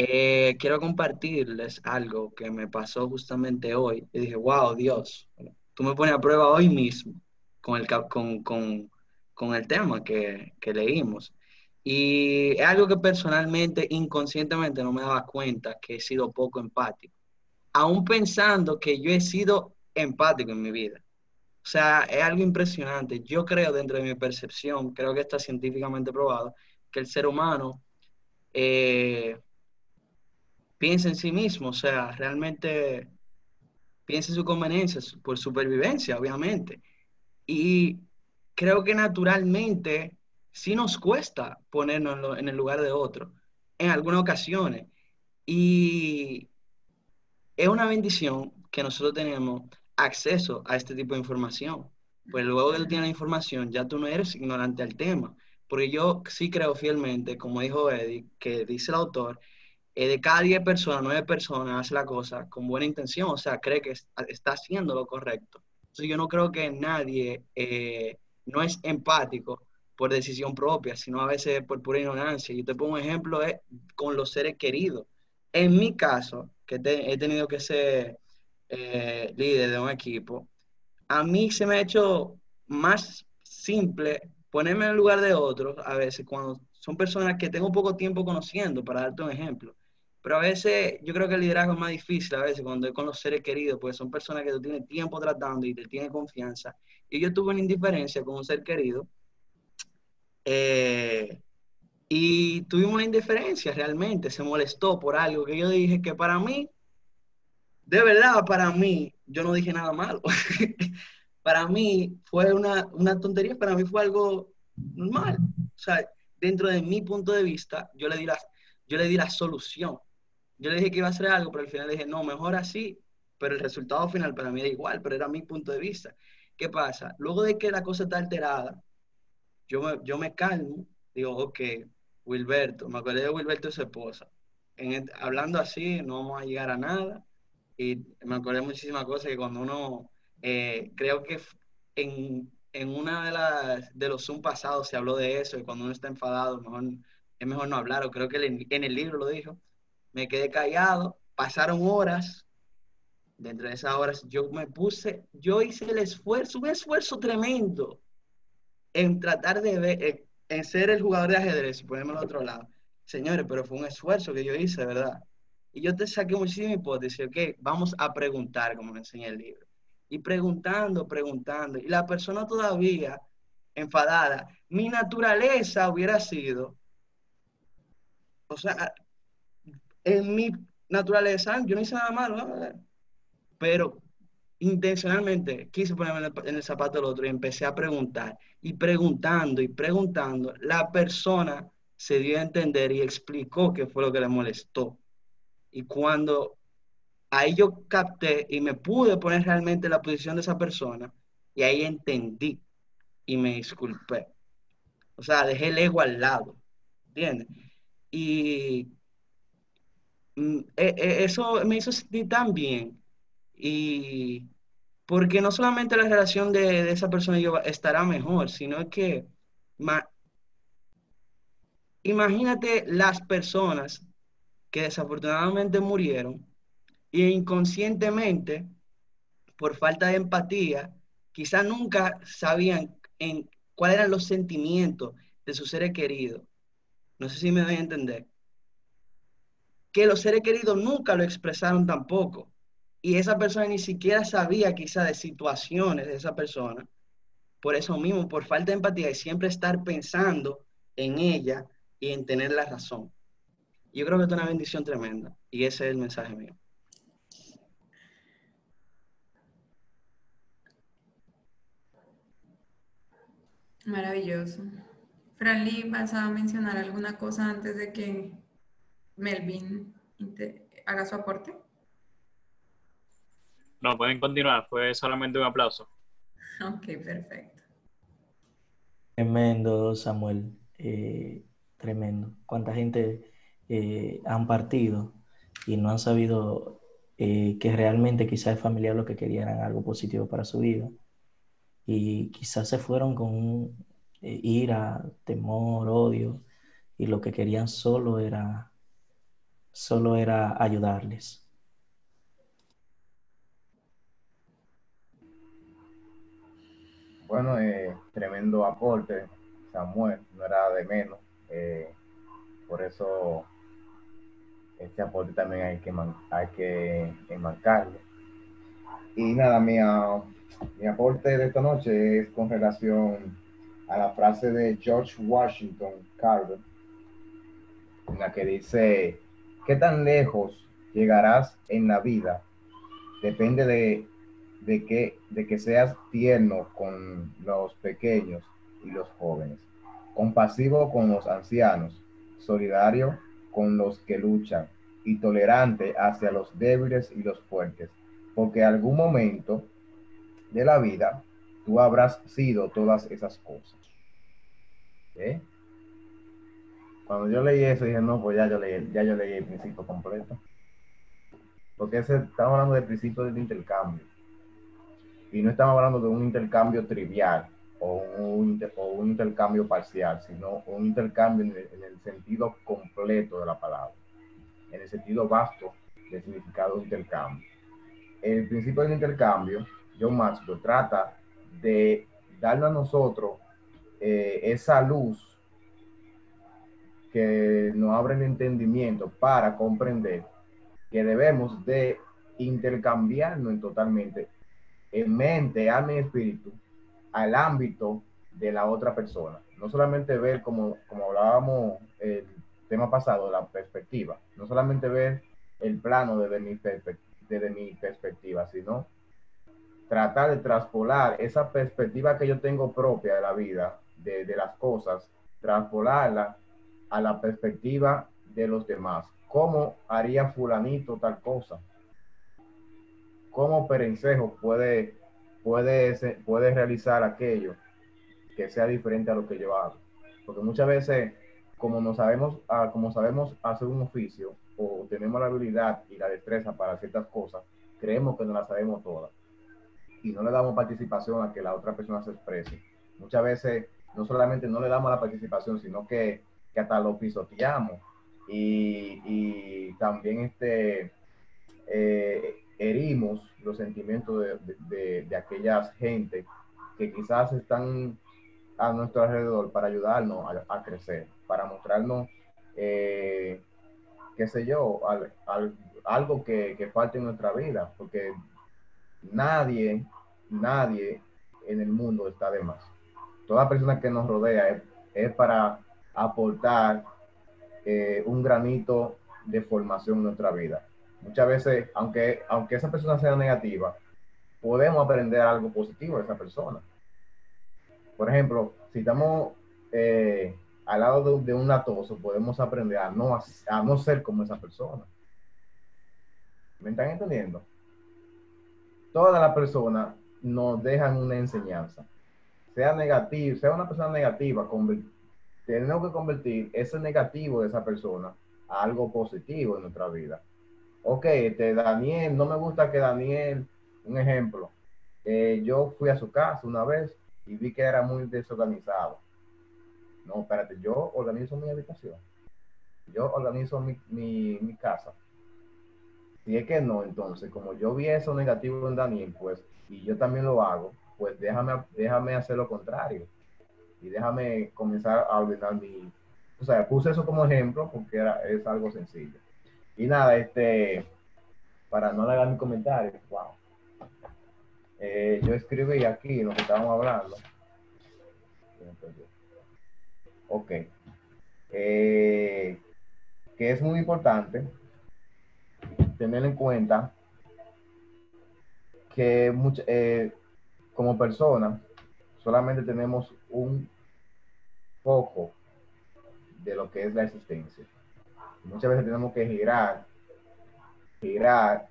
Eh, quiero compartirles algo que me pasó justamente hoy. Y dije, wow, Dios, tú me pones a prueba hoy mismo con el, con, con, con el tema que, que, leímos. Y es algo que personalmente, inconscientemente, no me daba cuenta que he sido poco empático. Aún pensando que yo he sido empático en mi vida. O sea, es algo impresionante. Yo creo, dentro de mi percepción, creo que está científicamente probado, que el ser humano eh, piensa en sí mismo, o sea, realmente piensa en su conveniencia, por supervivencia, obviamente. Y creo que naturalmente sí nos cuesta ponernos en el lugar de otro, en algunas ocasiones. Y es una bendición que nosotros tenemos acceso a este tipo de información. Pues luego que tú la información, ya tú no eres ignorante al tema. Porque yo sí creo fielmente, como dijo Eddie, que dice el autor, eh, de cada 10 personas, 9 personas hace la cosa con buena intención, o sea, cree que está haciendo lo correcto. Entonces yo no creo que nadie eh, no es empático por decisión propia, sino a veces por pura ignorancia. Yo te pongo un ejemplo es con los seres queridos. En mi caso, que he tenido que ser eh, líder de un equipo, a mí se me ha hecho más simple ponerme en el lugar de otros a veces cuando son personas que tengo poco tiempo conociendo, para darte un ejemplo. Pero a veces yo creo que el liderazgo es más difícil a veces cuando es con los seres queridos, porque son personas que tú tienes tiempo tratando y te tienen confianza. Y yo tuve una indiferencia con un ser querido. Eh, y tuvimos una indiferencia realmente, se molestó por algo que yo dije que para mí, de verdad, para mí, yo no dije nada malo. para mí fue una, una tontería, para mí fue algo normal. O sea, dentro de mi punto de vista, yo le di la, yo le di la solución. Yo le dije que iba a hacer algo, pero al final le dije, no, mejor así, pero el resultado final para mí era igual, pero era mi punto de vista. ¿Qué pasa? Luego de que la cosa está alterada, yo me, yo me calmo, digo, ok, Wilberto, me acordé de Wilberto y su esposa. En, hablando así, no vamos a llegar a nada. Y me acordé muchísimas cosas que cuando uno, eh, creo que en, en una de, las, de los Zoom pasados se habló de eso, y cuando uno está enfadado, mejor, es mejor no hablar, o creo que en el libro lo dijo me quedé callado, pasaron horas, dentro de esas horas yo me puse, yo hice el esfuerzo, un esfuerzo tremendo en tratar de ver, en, ser el jugador de ajedrez y ponerme al otro lado. Señores, pero fue un esfuerzo que yo hice, ¿verdad? Y yo te saqué muchísima hipótesis, ok, vamos a preguntar, como me enseña el libro. Y preguntando, preguntando. Y la persona todavía enfadada, mi naturaleza hubiera sido, o sea, en mi naturaleza, yo no hice nada malo, pero intencionalmente quise ponerme en el, zapato del otro y empecé a preguntar y preguntando y preguntando, la persona se dio a entender y explicó qué fue lo que le molestó. Y cuando ahí yo capté y me pude poner realmente en la posición de esa persona, y ahí entendí y me disculpé. O sea, dejé el ego al lado, ¿entiendes? Y Mm, e, e, eso me hizo sentir tan bien. Y porque no solamente la relación de, esa persona y yo estará mejor, sino que imagínate las personas que desafortunadamente murieron e inconscientemente, por falta de empatía, quizás nunca sabían en cuáles eran los sentimientos de sus seres queridos. No sé si me doy a entender. Que los seres queridos nunca lo expresaron tampoco. Y esa persona ni siquiera sabía quizá de situaciones de esa persona. Por eso mismo, por falta de empatía y siempre estar pensando en ella y en tener la razón. Yo creo que es una bendición tremenda. Y ese es el mensaje mío. Maravilloso. Franly, ¿vas a mencionar alguna cosa antes de que Melvin haga su aporte? No, pueden continuar. Fue solamente un aplauso. Ok, perfecto. Tremendo, Samuel. Eh, tremendo. ¿Cuánta gente eh, han partido y no han sabido eh, que realmente quizás el familiar lo que querían era algo positivo para su vida? Y quizás se fueron con ira, temor, odio, y lo que querían solo era, solo era ayudarles. Bueno, eh, tremendo aporte, Samuel, no era de menos. Eh, por eso este aporte también hay que, hay que enmarcarlo. Y nada, mi, mi aporte de esta noche es con relación a la frase de George Washington Carver, en la que dice, ¿qué tan lejos llegarás en la vida? Depende de de que, de que seas tierno con los pequeños y los jóvenes, compasivo con los ancianos, solidario con los que luchan y tolerante hacia los débiles y los fuertes, porque algún momento de la vida tú habrás sido todas esas cosas. ¿Eh? Cuando yo leí eso dije, no, pues ya yo leí, ya yo leí el principio completo. Porque ese, estamos hablando del principio del intercambio y no estamos hablando de un intercambio trivial o un, un intercambio parcial, sino un intercambio en el, sentido completo de la palabra, en el sentido vasto del significado de intercambio. El principio del intercambio, John Maxwell, trata de darle a nosotros eh, esa luz que nos abre el entendimiento para comprender que debemos de intercambiarnos totalmente en mente, alma y espíritu al ámbito de la otra persona. No solamente ver, como, como hablábamos el tema pasado, la perspectiva. No solamente ver el plano desde mi, desde mi perspectiva, sino tratar de traspolar esa perspectiva que yo tengo propia de la vida, de, de las cosas, traspolarla a la perspectiva de los demás. ¿Cómo haría fulanito tal cosa? Cómo Perencejo puede, puede, puede realizar aquello que sea diferente a lo que yo hago. Porque muchas veces, como, no sabemos, ah, como sabemos hacer un oficio o tenemos la habilidad y la destreza para ciertas cosas, creemos que no las sabemos todas. Y no le damos participación a que la otra persona se exprese. Muchas veces no solamente no le damos la participación, sino que, que hasta lo pisoteamos. Y, y también este, eh, herimos los sentimientos de, de, aquellas gente que quizás están a nuestro alrededor para ayudarnos a, crecer, para mostrarnos, eh, qué sé yo, algo que, que falte en nuestra vida, porque nadie, nadie en el mundo está de más. Toda persona que nos rodea es, para aportar eh, un granito de formación en nuestra vida muchas veces, aunque, aunque esa persona sea negativa, podemos aprender algo positivo de esa persona. Por ejemplo, si estamos eh, al lado de, un atoso, podemos aprender a no, a no ser como esa persona. ¿Me están entendiendo? Todas las personas nos dejan una enseñanza. Sea negativo, sea una persona negativa, tenemos que convertir ese negativo de esa persona a algo positivo en nuestra vida ok, este, Daniel, no me gusta que Daniel, un ejemplo, eh, yo fui a su casa una vez y vi que era muy desorganizado. No, espérate, yo organizo mi habitación. Yo organizo mi, mi, casa. Si es que no, entonces, como yo vi eso negativo en Daniel, pues, y yo también lo hago, pues déjame, déjame hacer lo contrario. Y déjame comenzar a ordenar mi... O sea, puse eso como ejemplo porque era, es algo sencillo. Y nada, este, para no alargar mi comentario, wow. Eh, yo escribí aquí lo que estábamos hablando. Ok. Eh, que es muy importante tener en cuenta que eh, como persona solamente tenemos un foco de lo que es la existencia. Muchas veces tenemos que girar, girar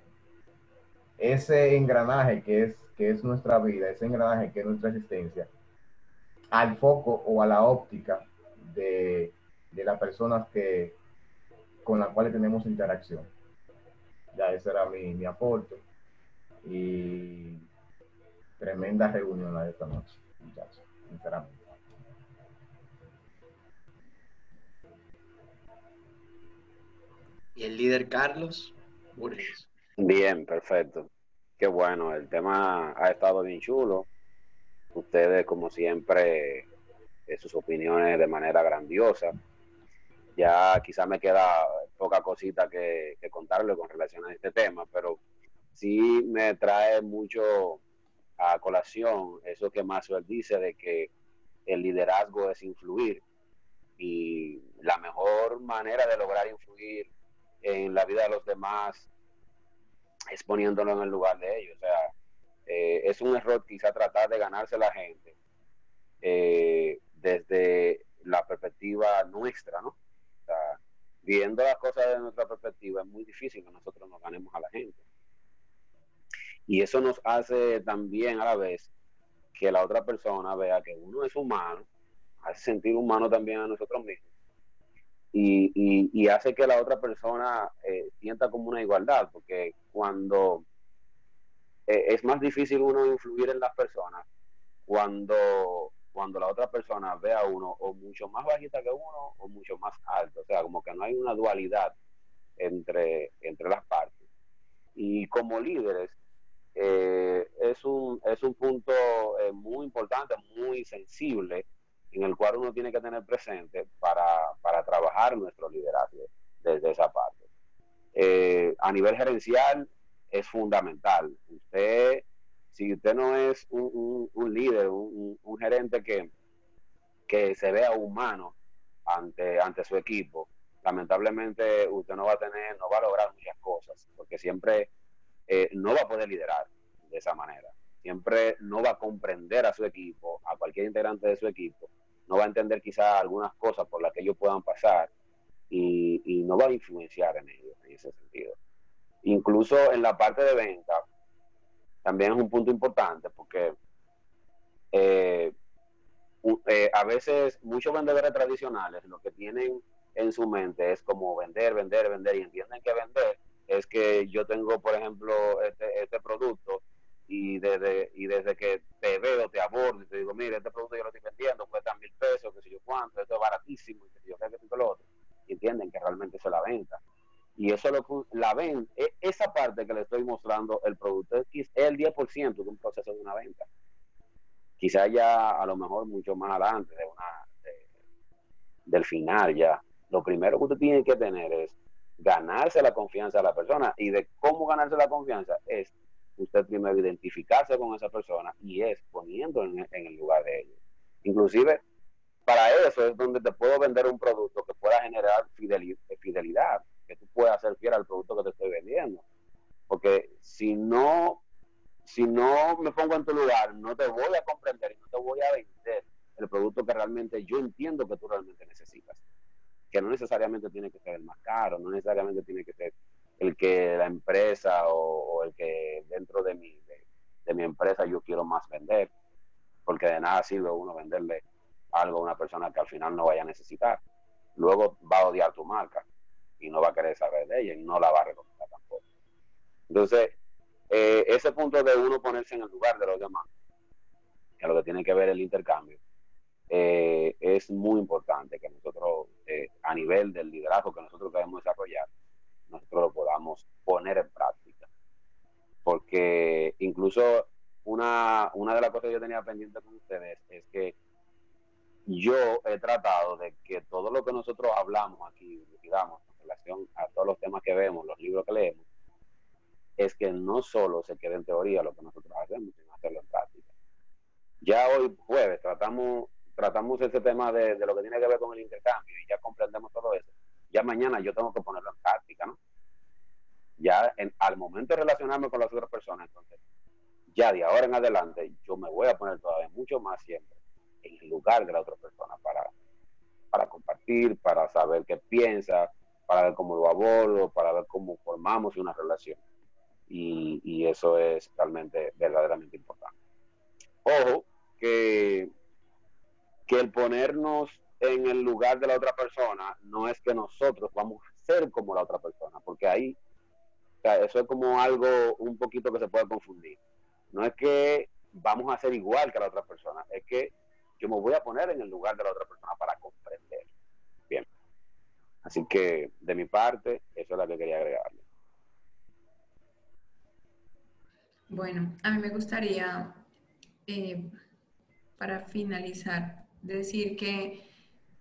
ese engranaje que es, que es nuestra vida, ese engranaje que es nuestra existencia, al foco o a la óptica de, de las personas que, con las cuales tenemos interacción. Ya ese era mi, mi aporte. Y tremenda reunión la de esta noche, muchachos, sinceramente. Y el líder Carlos Burges. Bien, perfecto. Qué bueno, el tema ha estado bien chulo. Ustedes, como siempre, eh, sus opiniones de manera grandiosa. Ya quizá me queda poca cosita que, que contarle con relación a este tema, pero sí me trae mucho a colación eso que Maxwell dice de que el liderazgo es influir y la mejor manera de lograr influir en la vida de los demás es poniéndolo en el lugar de ellos. O sea, eh, es un error quizá tratar de ganarse la gente eh, desde la perspectiva nuestra, ¿no? O sea, viendo las cosas desde nuestra perspectiva es muy difícil que nosotros nos ganemos a la gente. Y eso nos hace también a la vez que la otra persona vea que uno es humano, hace sentir humano también a nosotros mismos. Y, hace que la otra persona eh, sienta como una igualdad, porque cuando eh, es más difícil uno influir en las personas, cuando, cuando la otra persona ve a uno o mucho más bajita que uno o mucho más alto, o sea, como que no hay una dualidad entre, entre las partes. Y como líderes, eh, es, un, es un punto eh, muy importante, muy sensible, en el cual uno tiene que tener presente para, para trabajar nuestro liderazgo desde esa parte. Eh, a nivel gerencial es fundamental. Usted, si usted no es un, un, líder, un, un, gerente que, que se vea humano ante, ante su equipo, lamentablemente usted no va a tener, no va a lograr muchas cosas, porque siempre eh, no va a poder liderar de esa manera. Siempre no va a comprender a su equipo, a cualquier integrante de su equipo, no va a entender quizás algunas cosas por las que ellos puedan pasar y, no va a influenciar en ellos en ese sentido. Incluso en la parte de venta, también es un punto importante porque eh, eh, a veces muchos vendedores tradicionales lo que tienen en su mente es como vender, vender, vender y entienden que vender es que yo tengo, por ejemplo, este, este producto y desde, y desde que te veo, te abordo y te digo, mire, este producto yo lo estoy vendiendo, cuesta mil pesos, que sé yo cuánto, esto es baratísimo, y que sé yo qué, que lo otro. Y entienden que realmente eso es la venta. Y eso lo la ven, e, esa parte que le estoy mostrando, el producto es el 10% de un proceso de una venta. Quizá ya a lo mejor mucho más adelante de una, del final ya. Lo primero que usted tiene que tener es ganarse la confianza de la persona. Y de cómo ganarse la confianza es usted primero identificarse con esa persona y es poniendo en, el lugar de ellos. Inclusive, para eso es donde te puedo vender un producto que pueda generar fidelidad, que tú puedas ser fiel al producto que te estoy vendiendo. Porque si no, si no me pongo en tu lugar, no te voy a comprender y no te voy a vender el producto que realmente yo entiendo que tú realmente necesitas que no necesariamente tiene que ser el más caro, no necesariamente tiene que ser el que la empresa o, el que dentro de mi, de, mi empresa yo quiero más vender, porque de nada sirve uno venderle algo a una persona que al final no vaya a necesitar. Luego va a odiar tu marca y no va a querer saber de ella y no la va a recomendar tampoco. Entonces, eh, ese punto de uno ponerse en el lugar de los demás, que lo que tiene que ver el intercambio, eh, es muy importante que nosotros, eh, a nivel del liderazgo que nosotros debemos desarrollar, nosotros lo podamos poner en práctica. Porque incluso una, una de las cosas que yo tenía pendiente con ustedes es que yo he tratado de que todo lo que nosotros hablamos aquí, digamos, en relación a todos los temas que vemos, los libros que leemos, es que no solo se quede en teoría lo que nosotros hacemos, sino hacerlo en práctica. Ya hoy jueves tratamos, tratamos ese tema de, lo que tiene que ver con el intercambio y ya comprendemos todo eso. Ya mañana yo tengo que ponerlo en práctica, ¿no? Ya al momento de relacionarme con las otras personas, entonces, ya de ahora en adelante, yo me voy a poner todavía mucho más siempre en el lugar de la otra persona para, para compartir, para saber qué piensa, para ver cómo lo abordo, para ver cómo formamos una relación. Y, y eso es realmente, verdaderamente importante. Ojo, que, que el ponernos en el lugar de la otra persona no es que nosotros vamos a ser como la otra persona, porque ahí, eso es como algo un poquito que se puede confundir. No es que vamos a ser igual que la otra persona, es que yo me voy a poner en el lugar de la otra persona para comprender. Bien. Así que de mi parte, eso es lo que quería agregarle. Bueno, a mí me gustaría, eh, para finalizar, decir que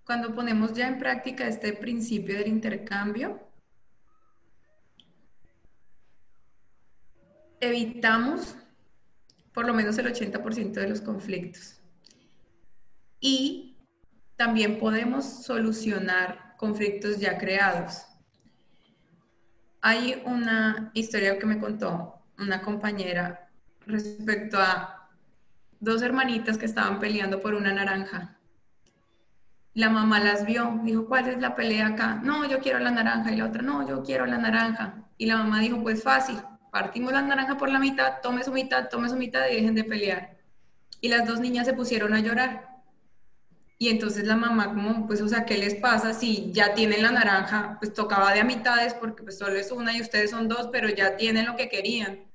cuando ponemos ya en práctica este principio del intercambio, evitamos por lo menos el 80% de los conflictos y también podemos solucionar conflictos ya creados. Hay una historia que me contó una compañera respecto a dos hermanitas que estaban peleando por una naranja. La mamá las vio, dijo, ¿cuál es la pelea acá? No, yo quiero la naranja. Y la otra, no, yo quiero la naranja. Y la mamá dijo, pues fácil, partimos la naranja por la mitad, tome su mitad, tome su mitad y dejen de pelear. Y las dos niñas se pusieron a llorar. Y entonces la mamá como, pues, o sea, ¿qué les pasa si ya tienen la naranja? Pues tocaba de a mitades porque pues solo es una y ustedes son dos, pero ya tienen lo que querían.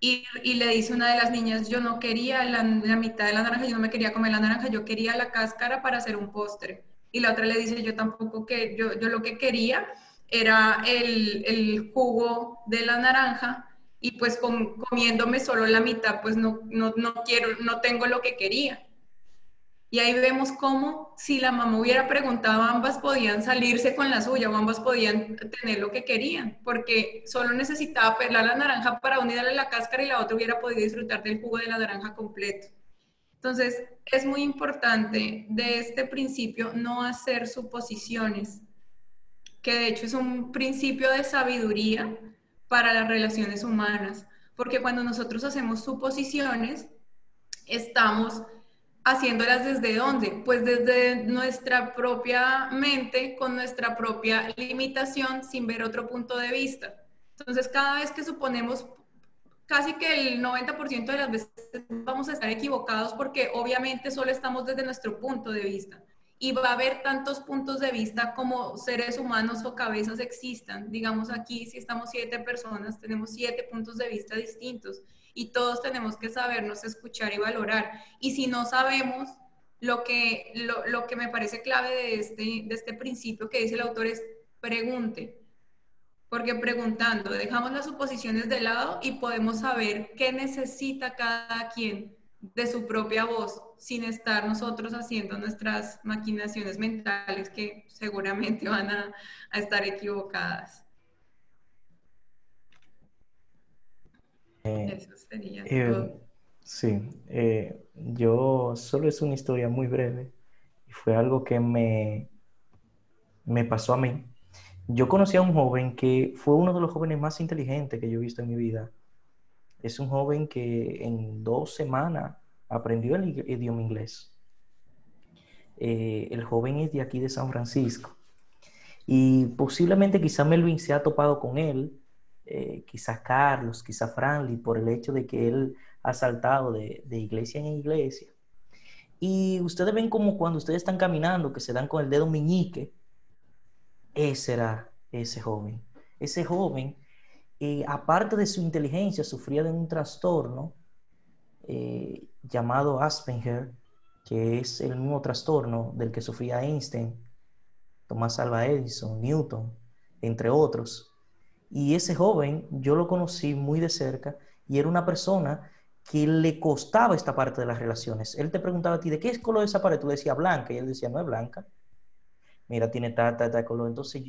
Y, le dice una de las niñas, yo no quería la, la, mitad de la naranja, yo no me quería comer la naranja, yo quería la cáscara para hacer un postre. Y la otra le dice, yo tampoco que, yo, yo lo que quería era el, el jugo de la naranja y pues comiéndome solo la mitad, pues no, no, no quiero, no tengo lo que quería. Y ahí vemos cómo si la mamá hubiera preguntado, ambas podían salirse con la suya o ambas podían tener lo que querían, porque solo necesitaba pelar la naranja para unirle la cáscara y la otra hubiera podido disfrutar del jugo de la naranja completo. Entonces, es muy importante de este principio no hacer suposiciones, que de hecho es un principio de sabiduría para las relaciones humanas, porque cuando nosotros hacemos suposiciones, estamos haciéndolas desde dónde? Pues desde nuestra propia mente, con nuestra propia limitación, sin ver otro punto de vista. Entonces, cada vez que suponemos, casi que el 90% de las veces vamos a estar equivocados porque obviamente solo estamos desde nuestro punto de vista. Y va a haber tantos puntos de vista como seres humanos o cabezas existan. Digamos aquí, si estamos siete personas, tenemos siete puntos de vista distintos y todos tenemos que sabernos escuchar y valorar. Y si no sabemos, lo que, lo, que me parece clave de este, de este principio que dice el autor es pregunte. Porque preguntando, dejamos las suposiciones de lado y podemos saber qué necesita cada quien de su propia voz, sin estar nosotros haciendo nuestras maquinaciones mentales que seguramente van a estar equivocadas. Eso sería eh, Sí, eh, yo solo es una historia muy breve y fue algo que me, me pasó a mí. Yo conocí a un joven que fue uno de los jóvenes más inteligentes que yo he visto en mi vida. Es un joven que en dos semanas aprendió el idioma inglés. el joven es de aquí de San Francisco. Y posiblemente quizá Melvin se ha topado con él eh, quizás Carlos, quizás Franly, por el hecho de que él ha saltado de, iglesia en iglesia. Y ustedes ven como cuando ustedes están caminando, que se dan con el dedo meñique, ese era ese joven. Ese joven, eh, aparte de su inteligencia, sufría de un trastorno eh, llamado Asperger, que es el mismo trastorno del que sufría Einstein, Tomás Alva Edison, Newton, entre otros. Y ese joven yo lo conocí muy de cerca y era una persona que le costaba esta parte de las relaciones. Él te preguntaba a ti, ¿de qué es color esa pared? Tú decías blanca y él decía, no es blanca. Mira, tiene tal, tal, tal color. Entonces,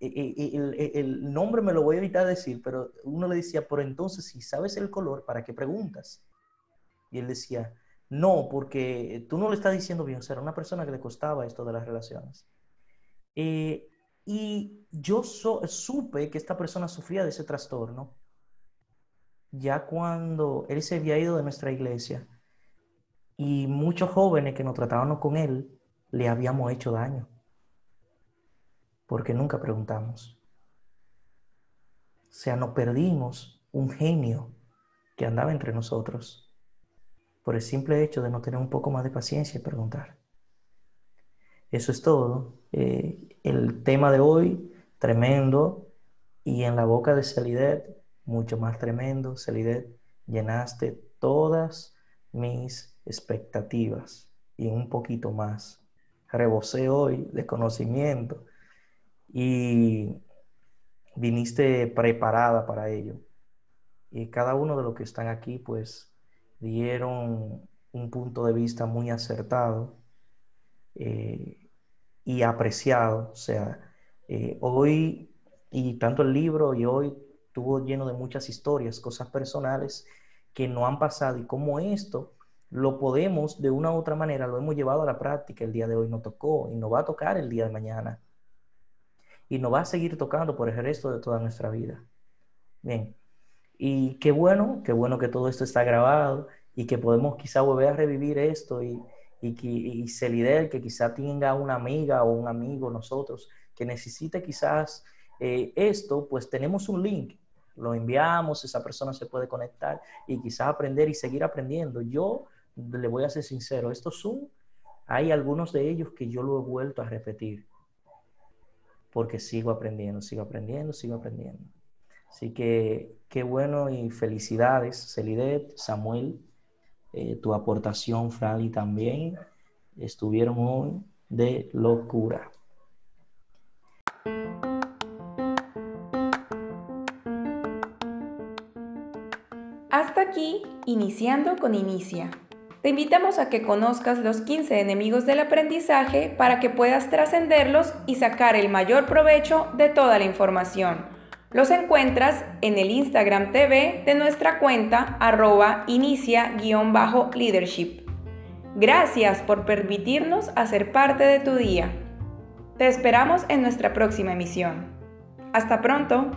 e, e, e, el, el, nombre me lo voy a evitar decir, pero uno le decía, pero entonces, si sabes el color, ¿para qué preguntas? Y él decía, no, porque tú no le estás diciendo bien, o sea, era una persona que le costaba esto de las relaciones. Eh, y yo supe que esta persona sufría de ese trastorno ya cuando él se había ido de nuestra iglesia y muchos jóvenes que nos trataban con él le habíamos hecho daño porque nunca preguntamos. O sea, nos perdimos un genio que andaba entre nosotros por el simple hecho de no tener un poco más de paciencia y preguntar. Eso es todo. Eh, el tema de hoy, tremendo, y en la boca de Celidet, mucho más tremendo. Celidet, llenaste todas mis expectativas y un poquito más. Rebosé hoy de conocimiento y viniste preparada para ello. Y cada uno de los que están aquí, pues, dieron un punto de vista muy acertado eh, y apreciado. O sea, eh, hoy, y tanto el libro y hoy estuvo lleno de muchas historias, cosas personales que no han pasado y como esto lo podemos de una u otra manera, lo hemos llevado a la práctica, el día de hoy no tocó y no va a tocar el día de mañana y nos va a seguir tocando por el resto de toda nuestra vida. Bien, y qué bueno, qué bueno que todo esto está grabado y que podemos quizá volver a revivir esto y, y, y Celidel, que quizá tenga una amiga o un amigo nosotros que necesite quizás eh, esto, pues tenemos un link, lo enviamos, esa persona se puede conectar y quizás aprender y seguir aprendiendo. Yo le voy a ser sincero, estos Zoom, hay algunos de ellos que yo lo he vuelto a repetir porque sigo aprendiendo, sigo aprendiendo, sigo aprendiendo. Así que qué bueno y felicidades, Celidet, Samuel, eh, tu aportación, Frali, también estuvieron hoy de locura. Hasta aquí, iniciando con Inicia. Te invitamos a que conozcas los 15 enemigos del aprendizaje para que puedas trascenderlos y sacar el mayor provecho de toda la información. Los encuentras en el Instagram TV de nuestra cuenta arroba inicia-leadership. Gracias por permitirnos hacer parte de tu día. Te esperamos en nuestra próxima emisión. Hasta pronto.